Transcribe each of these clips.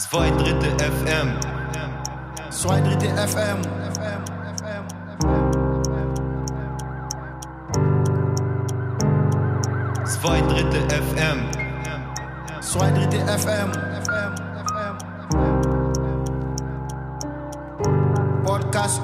Zwei Drittel FM. Zwei Drittel FM. Zwei Drittel FM. Zwei Drittel FM. Podcast.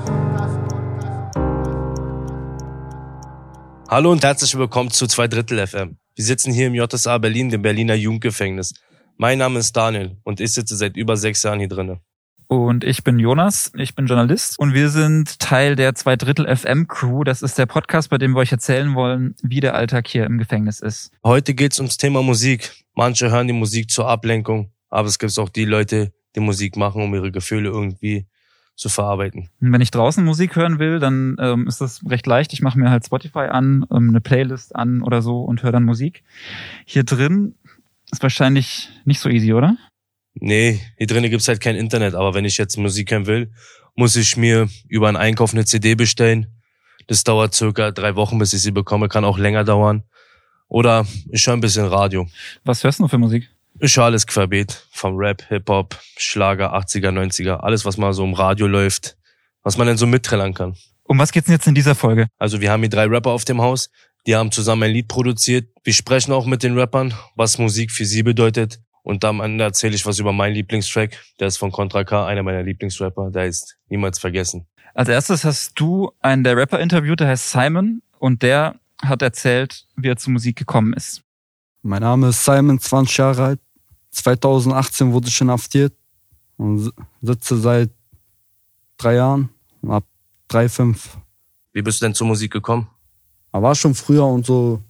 Hallo und herzlich willkommen zu Zwei Drittel FM. Wir sitzen hier im JSA Berlin, dem Berliner Jugendgefängnis. Mein Name ist Daniel und ich sitze seit über sechs Jahren hier drinnen. Und ich bin Jonas, ich bin Journalist und wir sind Teil der Zwei Drittel FM Crew. Das ist der Podcast, bei dem wir euch erzählen wollen, wie der Alltag hier im Gefängnis ist. Heute geht's ums Thema Musik. Manche hören die Musik zur Ablenkung, aber es gibt auch die Leute, die Musik machen, um ihre Gefühle irgendwie zu verarbeiten. Wenn ich draußen Musik hören will, dann ähm, ist das recht leicht. Ich mache mir halt Spotify an, ähm, eine Playlist an oder so und höre dann Musik. Hier drin ist wahrscheinlich nicht so easy, oder? Nee, hier drinnen gibt's halt kein Internet, aber wenn ich jetzt Musik hören will, muss ich mir über einen Einkauf eine CD bestellen. Das dauert circa drei Wochen, bis ich sie bekomme, kann auch länger dauern. Oder ich höre ein bisschen Radio. Was hörst du noch für Musik? Ich höre alles querbeet. Vom Rap, Hip-Hop, Schlager, 80er, 90er. Alles, was mal so im Radio läuft. Was man denn so mitträllern kann. Um was geht's denn jetzt in dieser Folge? Also wir haben hier drei Rapper auf dem Haus. Die haben zusammen ein Lied produziert. Wir sprechen auch mit den Rappern, was Musik für sie bedeutet. Und am Ende erzähle ich was über meinen Lieblingstrack. Der ist von Contra K, einer meiner Lieblingsrapper. Der ist niemals vergessen. Als erstes hast du einen der Rapper interviewt, der heißt Simon und der hat erzählt, wie er zur Musik gekommen ist. Mein Name ist Simon, 20 Jahre alt. 2018 wurde ich inhaftiert und sitze seit drei Jahren und hab drei, fünf. Wie bist du denn zur Musik gekommen? Er war schon früher und so,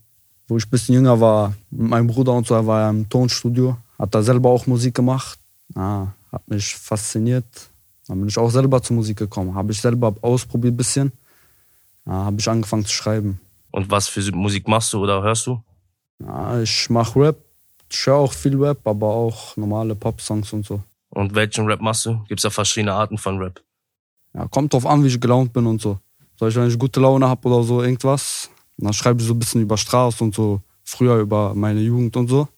wo ich ein bisschen jünger war, mit meinem Bruder und so, er war im Tonstudio, hat da selber auch Musik gemacht. Ja, hat mich fasziniert. Dann bin ich auch selber zur Musik gekommen. Habe ich selber ausprobiert ein bisschen. Ja, habe ich angefangen zu schreiben. Und was für Musik machst du oder hörst du? Ja, ich mache Rap. Ich höre auch viel Rap, aber auch normale Pop-Songs und so. Und welchen Rap machst du? Gibt's da verschiedene Arten von Rap? Ja, kommt drauf an, wie ich gelaunt bin und so. Soll ich, wenn ich gute Laune habe oder so irgendwas, dann schreibe ich so ein bisschen über Straße und so, früher über meine Jugend und so.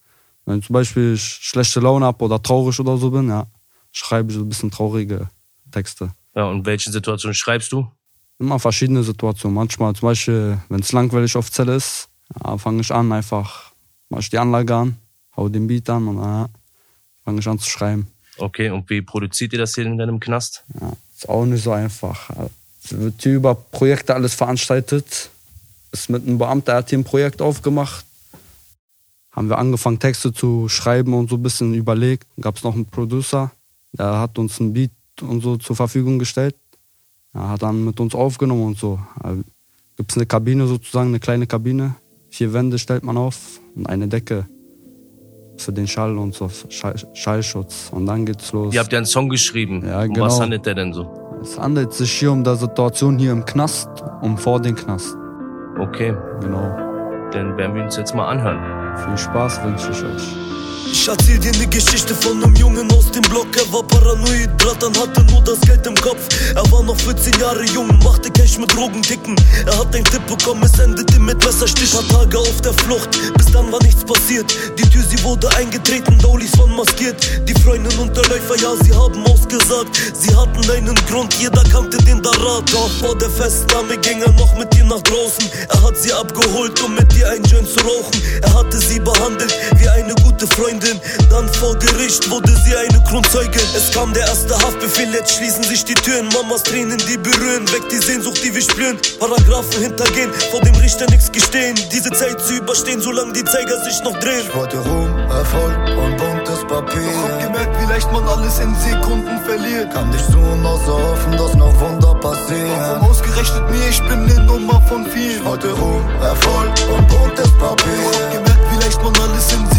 Wenn zum Beispiel ich schlechte Laune habe oder traurig oder so bin, ja, schreibe ich so ein bisschen traurige Texte. Ja, und welche Situation schreibst du? Immer verschiedene Situationen. Manchmal zum Beispiel, wenn es langweilig auf Zelle ist, ja, fange ich an, einfach mache ich die Anlage an, hau den Beat an und dann ja, fange ich an zu schreiben. Okay, und wie produziert ihr das hier in deinem Knast? Ja, ist auch nicht so einfach. Es wird hier über Projekte alles veranstaltet. Ist mit einem Beamter, er hat hier ein Projekt aufgemacht. Haben wir angefangen, Texte zu schreiben und so ein bisschen überlegt. Gab es noch einen Producer, der hat uns ein Beat und so zur Verfügung gestellt. Er hat dann mit uns aufgenommen und so. Gibt es eine Kabine sozusagen, eine kleine Kabine. Vier Wände stellt man auf und eine Decke für den Schall und so, Schall, Schallschutz. Und dann geht's los. Ihr habt ja einen Song geschrieben. Ja, um genau. was handelt der denn so? Es handelt sich hier um die Situation hier im Knast und vor dem Knast. Okay, Genau. dann werden wir uns jetzt mal anhören. Viel Spaß wünsche ich euch. Ich erzähl dir ne Geschichte von nem Jungen aus dem Block. Er war paranoid, Blattern hatte nur das Geld im Kopf. Er war noch 14 Jahre jung, machte Cash mit Drogenticken. Er hat einen Tipp bekommen, es endete mit Messerstich. Paar Tage auf der Flucht, bis dann war nichts passiert. Die Tür, sie wurde eingetreten, Daulis waren maskiert. Die Freundin und der Läufer, ja, sie haben ausgesagt. Sie hatten einen Grund, jeder kannte den Darat. Doch vor der Festnahme ging er noch mit ihr nach draußen. Er hat sie abgeholt, um mit ihr ein Joint zu rauchen. Er hatte sie behandelt wie eine gute Freundin. Dann vor Gericht wurde sie eine Kronzeugin. Es kam der erste Haftbefehl, jetzt schließen sich die Türen. Mamas Tränen, die berühren, weg die Sehnsucht, die wir spüren. Paragraphen hintergehen, vor dem Richter nichts gestehen. Diese Zeit zu überstehen, solange die Zeiger sich noch drehen. Ich wollte Ruhm, Erfolg und buntes Papier. Doch hab gemerkt, wie leicht man alles in Sekunden verliert. Kann so noch so hoffen, dass noch Wunder passieren. Warum ausgerechnet mir, ich bin ne Nummer von vielen. Ich wollte Ruhm, Erfolg und buntes Papier. Doch hab gemerkt, wie leicht man alles in Sekunden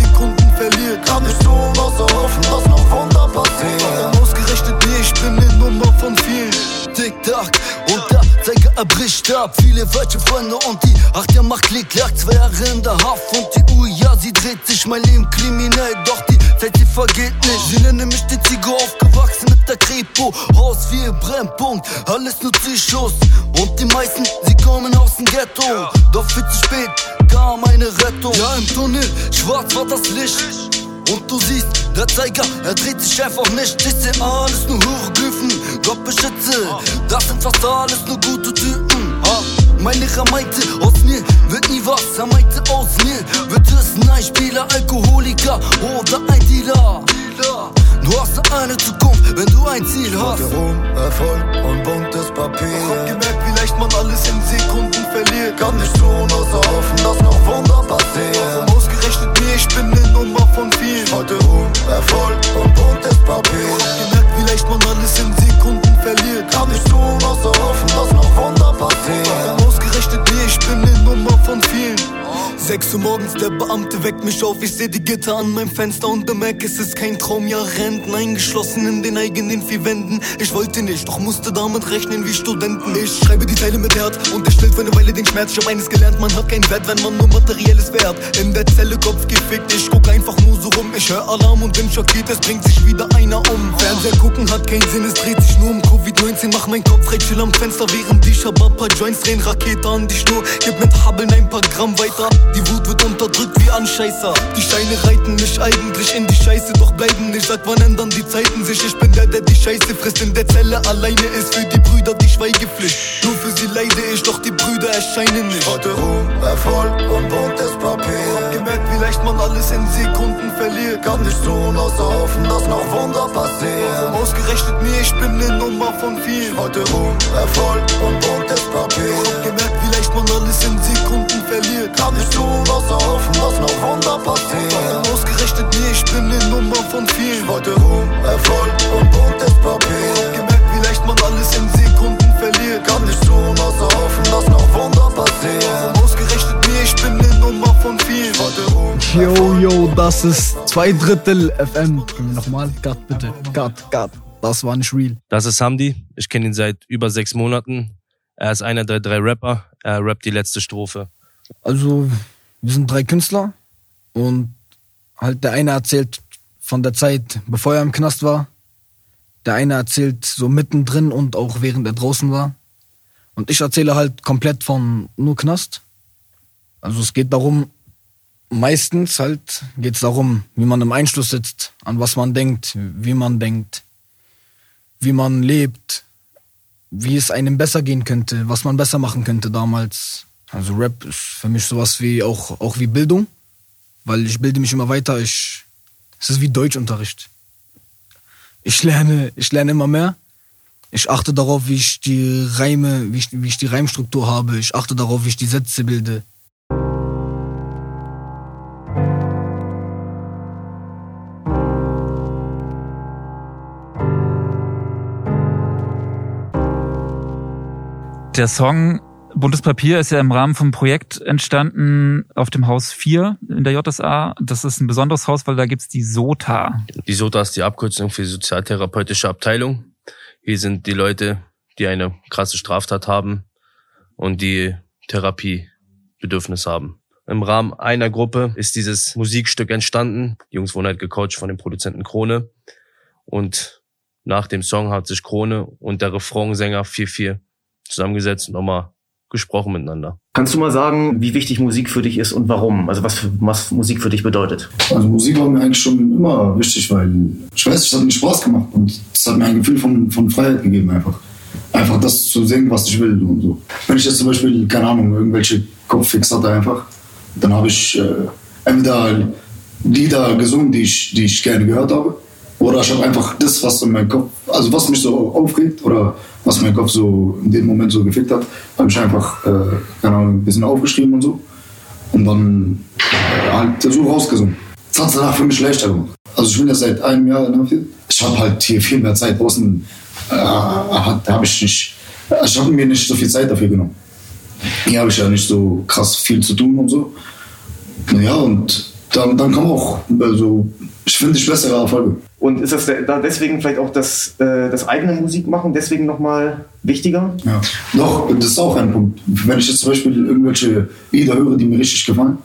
verliert. Kann dich so noch so hoffen, dass noch Wunder passieren. Ausgerechnet ich bin ne Nummer von vielen. Tick-Tack und Zeiger er bricht ab. Viele falsche Freunde und die Acht Jahre macht Klick, lag zwei Jahre in der Haft und die Uhr, ja, sie dreht sich, mein Leben kriminell, doch die Zeit, sie vergeht nicht. Sie nennen mich die Ziege aufgewachsen mit der Kripo, Haus wie ein Brennpunkt, alles nur Zischus. Und die meisten, sie kommen aus dem Ghetto, doch viel zu spät kam eine Rettung. Ja, im Tunnel, schwarz war das Licht. Und du siehst, der Zeiger, er dreht sich einfach nicht. Ich seh alles nur Hieroglyphen. Gott beschütze, das sind fast alles nur gute Typen. Ha. Mein Lehrer meinte, aus mir wird nie was. Er meinte, aus mir wird es ein Spieler, Alkoholiker oder ein Dealer. Du hast eine Zukunft, wenn du ein Ziel hast. Ruhm, Erfolg und buntes Papier. Hab gemerkt, wie leicht man alles in Sekunden verliert. Kann nicht tun, außer hoffen, dass noch Wunder passieren. Ausgerechnet mir, ich bin eine Nummer von vielen. Heute Ruhm, Erfolg und buntes Papier. Hab gemerkt, wie leicht man alles in Sekunden verliert. Kann nicht tun, außer hoffen, dass noch Wunder passieren. Ausgerechnet mir, ich bin eine Nummer von vielen. 6 Uhr morgens, der Beamte weckt mich auf. Ich seh die Gitter an meinem Fenster und bemerke, es ist kein Traum, ja Renten. Eingeschlossen in den eigenen vier Wänden. Ich wollte nicht, doch musste damit rechnen wie Studenten. Ich schreibe die Teile mit Herd und es stillt für eine Weile den Schmerz. Ich hab eines gelernt, man hat keinen Wert, wenn man nur materielles Wert. In der Zelle Kopf gefickt, ich guck einfach nur so rum. Ich hör Alarm und bin schockiert, es bringt sich wieder einer um. Fernseher gucken hat keinen Sinn, es dreht sich nur um Covid-19. Mach mein Kopf frei, chill am Fenster, während die Shabab paar Joints drehen. Rakete an die Schnur, gib mit Habbeln ein paar Gramm weiter. Die Wut wird unterdrückt wie ein Scheißer. Die Scheine reiten mich eigentlich in die Scheiße, doch bleiben nicht. Sag, wann ändern die Zeiten sich? Ich bin der, der die Scheiße frisst. In der Zelle alleine ist für die Brüder die Schweigepflicht. Nur für sie leide ich, doch die Brüder erscheinen nicht. Heute Ruhm, Erfolg und buntes Hab Papier. gemerkt, wie leicht man alles in Sekunden verliert. Kann nicht tun, außer hoffen, dass noch Wunder passieren. Ausgerechnet mir, ich bin eine Nummer von vielen. Heute Ruhm, Erfolg und buntes Papier. Hab gemerkt, wie leicht man alles in Sekunden verliert. Kann nicht tun, außer hoffen, dass noch Wunder passieren. Warum ausgerechnet mir, ich bin eine Nummer von vielen. Heute Ruhm, Erfolg und buntes Papier. gemerkt, wie leicht man alles in Sekunden verliert. Kann nicht tun, außer hoffen, dass noch Wunder passieren. Warum ausgerechnet mir, ich bin eine Nummer von vielen. Heute Ruhm, Yo, yo, das ist zwei Drittel FM. Nochmal, Cut bitte. Cut, cut. Das war nicht real. Das ist Hamdi. Ich kenne ihn seit über sechs Monaten. Er ist einer der drei Rapper. Er rappt die letzte Strophe. Also, wir sind drei Künstler und halt der eine erzählt von der Zeit, bevor er im Knast war. Der eine erzählt so mittendrin und auch während er draußen war. Und ich erzähle halt komplett von nur Knast. Also es geht darum, meistens halt geht es darum, wie man im Einschluss sitzt, an was man denkt, wie man denkt, wie man lebt, wie es einem besser gehen könnte, was man besser machen könnte damals. Also Rap ist für mich sowas wie auch, auch wie Bildung, weil ich bilde mich immer weiter. Ich, es ist wie Deutschunterricht. Ich lerne, ich lerne immer mehr. Ich achte darauf, wie ich die Reime, wie ich, wie ich die Reimstruktur habe. Ich achte darauf, wie ich die Sätze bilde. Der Song Buntes Papier ist ja im Rahmen vom Projekt entstanden auf dem Haus 4 in der JSA. Das ist ein besonderes Haus, weil da gibt's die SOTA. Die SOTA ist die Abkürzung für sozialtherapeutische Abteilung. Hier sind die Leute, die eine krasse Straftat haben und die Therapiebedürfnis haben. Im Rahmen einer Gruppe ist dieses Musikstück entstanden. Die Jungs wurden halt gecoacht von dem Produzenten Krone. Und nach dem Song hat sich Krone und der Refrainsänger 4-4 zusammengesetzt und nochmal gesprochen miteinander. Kannst du mal sagen, wie wichtig Musik für dich ist und warum? Also was, für, was Musik für dich bedeutet? Also Musik war mir eigentlich schon immer wichtig, weil ich weiß, es hat mir Spaß gemacht und es hat mir ein Gefühl von, von Freiheit gegeben einfach. Einfach das zu singen, was ich will und so. Wenn ich jetzt zum Beispiel, keine Ahnung, irgendwelche Kopffix hatte einfach, dann habe ich äh, entweder Lieder gesungen, die ich, die ich gerne gehört habe, oder ich habe einfach das, was in meinem Kopf, also was mich so aufregt oder was mein Kopf so in dem Moment so gefickt hat, habe ich einfach, äh, ein bisschen aufgeschrieben und so. Und dann äh, halt so rausgesungen. Das hat es danach für mich leichter gemacht. Also ich bin jetzt seit einem Jahr. Ich habe halt hier viel mehr Zeit draußen. Äh, habe ich nicht, ich habe mir nicht so viel Zeit dafür genommen. Hier habe ich ja nicht so krass viel zu tun und so. Naja, und dann, dann kam auch, also ich finde ich bessere Erfolge. Und ist das da deswegen vielleicht auch das, äh, das eigene Musik machen deswegen nochmal wichtiger? Ja. Doch, das ist auch ein Punkt. Wenn ich jetzt zum Beispiel irgendwelche Lieder höre, die mir richtig gefallen,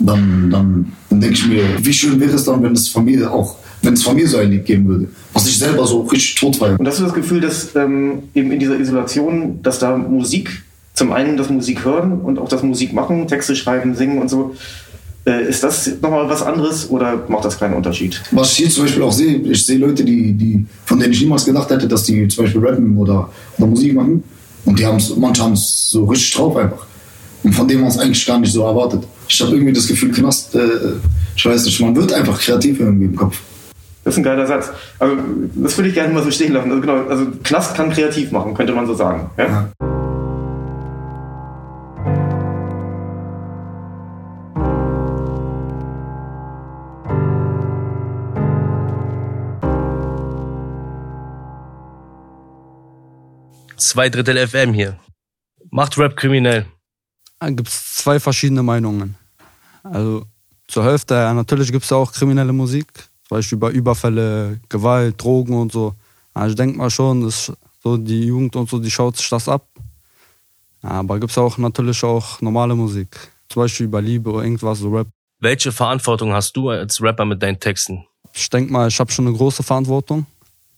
dann, dann, dann denke ich mir, wie schön wäre es dann, wenn es von mir auch, wenn es von mir so ein Lied geben würde, was ich selber so richtig tot feiere. Und hast du das Gefühl, dass ähm, eben in dieser Isolation, dass da Musik, zum einen das Musik hören und auch das Musik machen, Texte schreiben, singen und so, ist das nochmal was anderes oder macht das keinen Unterschied? Was ich hier zum Beispiel auch sehe, ich sehe Leute, die, die, von denen ich niemals gedacht hätte, dass die zum Beispiel rappen oder, oder Musik machen. Und die haben es, manche haben es so richtig drauf einfach. Und von dem man es eigentlich gar nicht so erwartet. Ich habe irgendwie das Gefühl, Knast, äh, ich weiß nicht, man wird einfach kreativ irgendwie im Kopf. Das ist ein geiler Satz. Also, das würde ich gerne mal so stehen lassen. Also, genau, also Knast kann kreativ machen, könnte man so sagen. Ja? Ja. Zwei Drittel FM hier. Macht Rap kriminell. Da gibt es zwei verschiedene Meinungen. Also zur Hälfte, ja, natürlich gibt es auch kriminelle Musik, zum Beispiel über Überfälle, Gewalt, Drogen und so. Also ich denke mal schon, dass so die Jugend und so, die schaut sich das ab. Ja, aber gibt es auch natürlich auch normale Musik, zum Beispiel über Liebe oder irgendwas, so Rap. Welche Verantwortung hast du als Rapper mit deinen Texten? Ich denke mal, ich habe schon eine große Verantwortung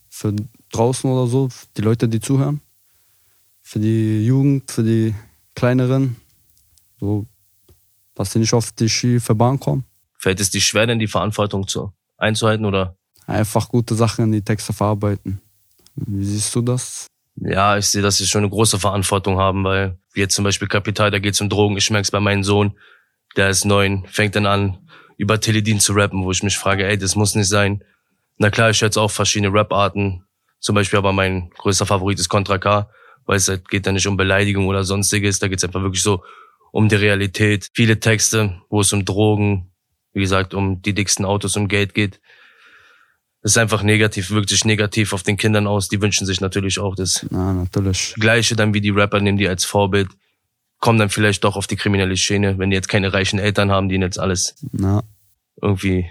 für draußen oder so, die Leute, die zuhören, für die Jugend, für die Kleineren, so, dass sie nicht auf die schiefe Bahn kommen. Fällt es dir schwer, denn die Verantwortung zu, einzuhalten oder? Einfach gute Sachen in die Texte verarbeiten. Wie siehst du das? Ja, ich sehe, dass sie schon eine große Verantwortung haben, weil wie jetzt zum Beispiel Kapital, da geht's um Drogen. Ich merk's bei meinem Sohn, der ist neun, fängt dann an, über Teledin zu rappen, wo ich mich frage, ey, das muss nicht sein. Na klar, ich höre jetzt auch verschiedene Rap-Arten. Zum Beispiel aber mein größter Favorit ist Contra K, weil es halt geht da nicht um Beleidigung oder sonstiges. Da geht's einfach wirklich so um die Realität. Viele Texte, wo es um Drogen, wie gesagt, um die dicksten Autos, um Geld geht. Das ist einfach negativ, wirkt sich negativ auf den Kindern aus. Die wünschen sich natürlich auch das Na, natürlich. Gleiche dann wie die Rapper, nehmen die als Vorbild, kommen dann vielleicht doch auf die kriminelle Schiene, wenn die jetzt keine reichen Eltern haben, die ihnen jetzt alles Na, irgendwie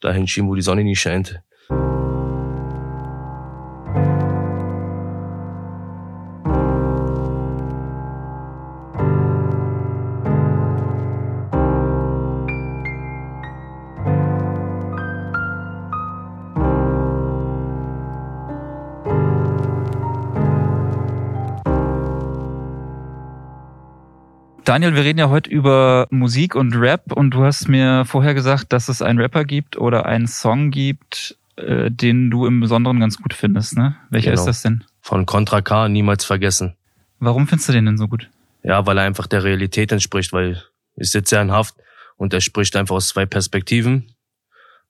dahin schieben, wo die Sonne nie scheint. Daniel, wir reden ja heute über Musik und Rap und du hast mir vorher gesagt, dass es einen Rapper gibt oder einen Song gibt, äh, den du im Besonderen ganz gut findest, ne? Welcher Genau. ist das denn? Von Contra K niemals vergessen. Warum findest du den denn so gut? Ja, weil er einfach der Realität entspricht, weil ich sitze ja in Haft und er spricht einfach aus zwei Perspektiven.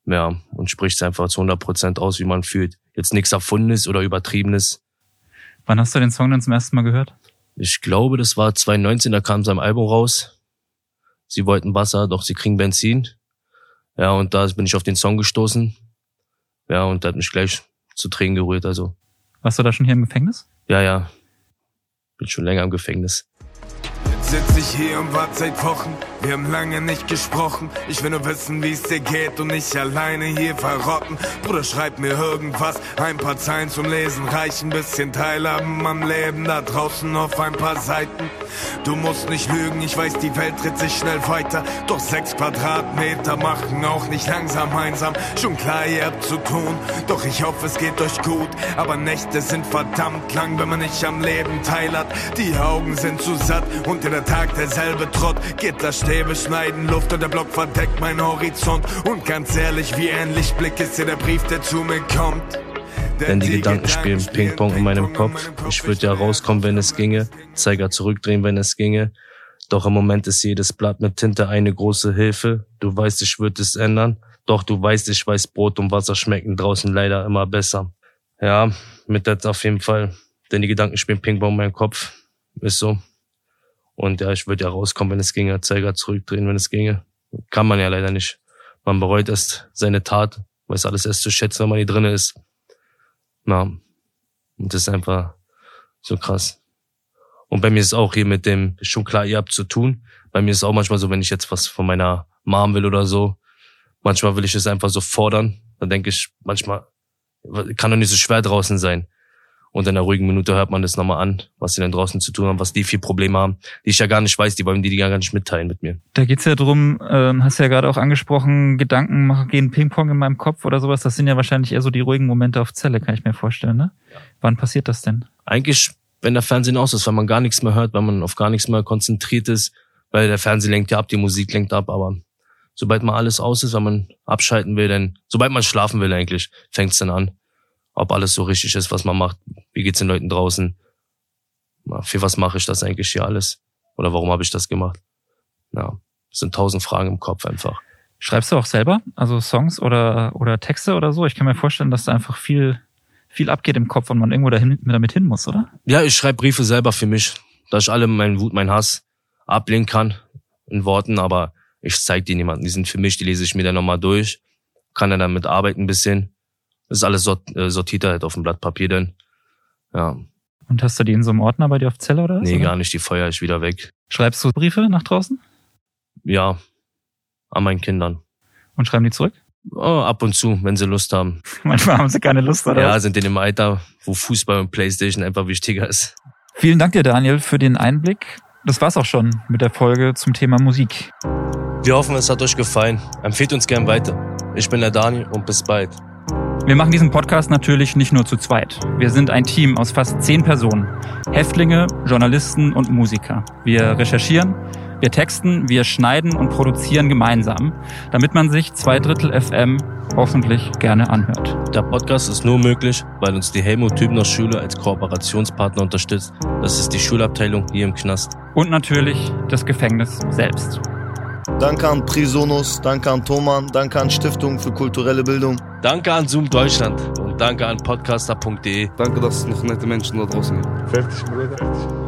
Ja, und spricht einfach zu 100 Prozent aus, wie man fühlt. Jetzt nichts Erfundenes oder Übertriebenes. Wann hast du den Song denn zum ersten Mal gehört? Ich glaube, das war 2019, da kam sein Album raus. Sie wollten Wasser, doch sie kriegen Benzin. Ja, und da bin ich auf den Song gestoßen. Ja, und der hat mich gleich zu Tränen gerührt, also. Warst du da schon hier im Gefängnis? Ja, ja. Bin schon länger im Gefängnis. Jetzt sitz ich hier und wart seit Wochen. Wir haben lange nicht gesprochen. Ich will nur wissen, wie es dir geht und nicht alleine hier verrotten. Bruder, schreib mir irgendwas. Ein paar Zeilen zum Lesen reichen. Bisschen teilhaben am Leben da draußen auf ein paar Seiten. Du musst nicht lügen, ich weiß, die Welt dreht sich schnell weiter. Doch sechs Quadratmeter machen auch nicht langsam einsam. Schon klar, ihr habt zu tun. Doch ich hoffe, es geht euch gut. Aber Nächte sind verdammt lang, wenn man nicht am Leben teilhat. Die Augen sind zu satt und jeder Tag derselbe Trott. Gitterstäbe schneiden Luft und der Block verdeckt mein Horizont. Und ganz ehrlich, wie ein Lichtblick ist hier der Brief, der zu mir kommt. Denn die Gedanken spielen Ping-Pong in meinem Kopf. Ich würde ja rauskommen, wenn es ginge. Zeiger zurückdrehen, wenn es ginge. Doch im Moment ist jedes Blatt mit Tinte eine große Hilfe. Du weißt, ich würde es ändern. Doch du weißt, ich weiß, Brot und Wasser schmecken draußen leider immer besser. Ja, mit das auf jeden Fall. Denn die Gedanken spielen Ping-Pong in meinem Kopf. Ist so. Und ja, ich würde ja rauskommen, wenn es ginge. Zeiger zurückdrehen, wenn es ginge. Kann man ja leider nicht. Man bereut erst seine Tat, weiß alles erst zu schätzen, wenn man hier drinne ist. Na, und das ist einfach so krass. Und bei mir ist auch hier mit dem, schon klar, ihr habt zu tun. Bei mir ist auch manchmal so, wenn ich jetzt was von meiner Mom will oder so, manchmal will ich es einfach so fordern. Dann denke ich manchmal, kann doch nicht so schwer draußen sein. Und in einer ruhigen Minute hört man das nochmal an, was sie denn draußen zu tun haben, was die für Probleme haben, die ich ja gar nicht weiß, die wollen die, die gar nicht mitteilen mit mir. Da geht's ja drum, ähm, hast ja gerade auch angesprochen, Gedanken machen, gehen Ping-Pong in meinem Kopf oder sowas. Das sind ja wahrscheinlich eher so die ruhigen Momente auf Zelle, kann ich mir vorstellen, ne? Wann passiert das denn? Eigentlich, wenn der Fernsehen aus ist, weil man gar nichts mehr hört, weil man auf gar nichts mehr konzentriert ist, weil der Fernseher lenkt ja ab, die Musik lenkt ab, aber sobald mal alles aus ist, wenn man abschalten will, dann, sobald man schlafen will eigentlich, fängt's dann an. Ob alles so richtig ist, was man macht. Wie geht's den Leuten draußen? Für was mache ich das eigentlich hier alles? Oder warum habe ich das gemacht? Ja, es sind tausend Fragen im Kopf einfach. Schreibst du auch selber? Also Songs oder, oder Texte oder so? Ich kann mir vorstellen, dass da einfach viel, viel abgeht im Kopf und man irgendwo dahin, damit hin muss, oder? Ja, ich schreibe Briefe selber für mich, dass ich alle meinen Wut, meinen Hass ablehnen kann in Worten, aber ich zeige die niemandem. Die sind für mich, die lese ich mir dann nochmal durch, kann dann damit arbeiten ein bisschen. Das ist alles sort, äh, sortiert halt auf dem Blatt Papier dann. Ja. Und hast du die in so einem Ordner bei dir auf Zelle oder was? Nee, oder? gar nicht, die feuer ich wieder weg. Schreibst du Briefe nach draußen? Ja, an meinen Kindern. Und schreiben die zurück? Oh, ab und zu, wenn sie Lust haben. Manchmal haben sie keine Lust, oder? Ja, sind in dem Alter, wo Fußball und Playstation einfach wichtiger ist. Vielen Dank dir, Daniel, für den Einblick. Das war's auch schon mit der Folge zum Thema Musik. Wir hoffen, es hat euch gefallen. Empfehlt uns gern weiter. Ich bin der Daniel und bis bald. Wir machen diesen Podcast natürlich nicht nur zu zweit. Wir sind ein Team aus fast zehn Personen. Häftlinge, Journalisten und Musiker. Wir recherchieren, wir texten, wir schneiden und produzieren gemeinsam, damit man sich zwei Drittel FM hoffentlich gerne anhört. Der Podcast ist nur möglich, weil uns die Helmut Tübner Schule als Kooperationspartner unterstützt. Das ist die Schulabteilung hier im Knast. Und natürlich das Gefängnis selbst. Danke an Prisonus, danke an Thoman, danke an Stiftung für kulturelle Bildung. Danke an Zoom Deutschland und danke an podcaster.de. Danke, dass es noch nette Menschen da draußen gibt. Fertig, Bruder. Fertig.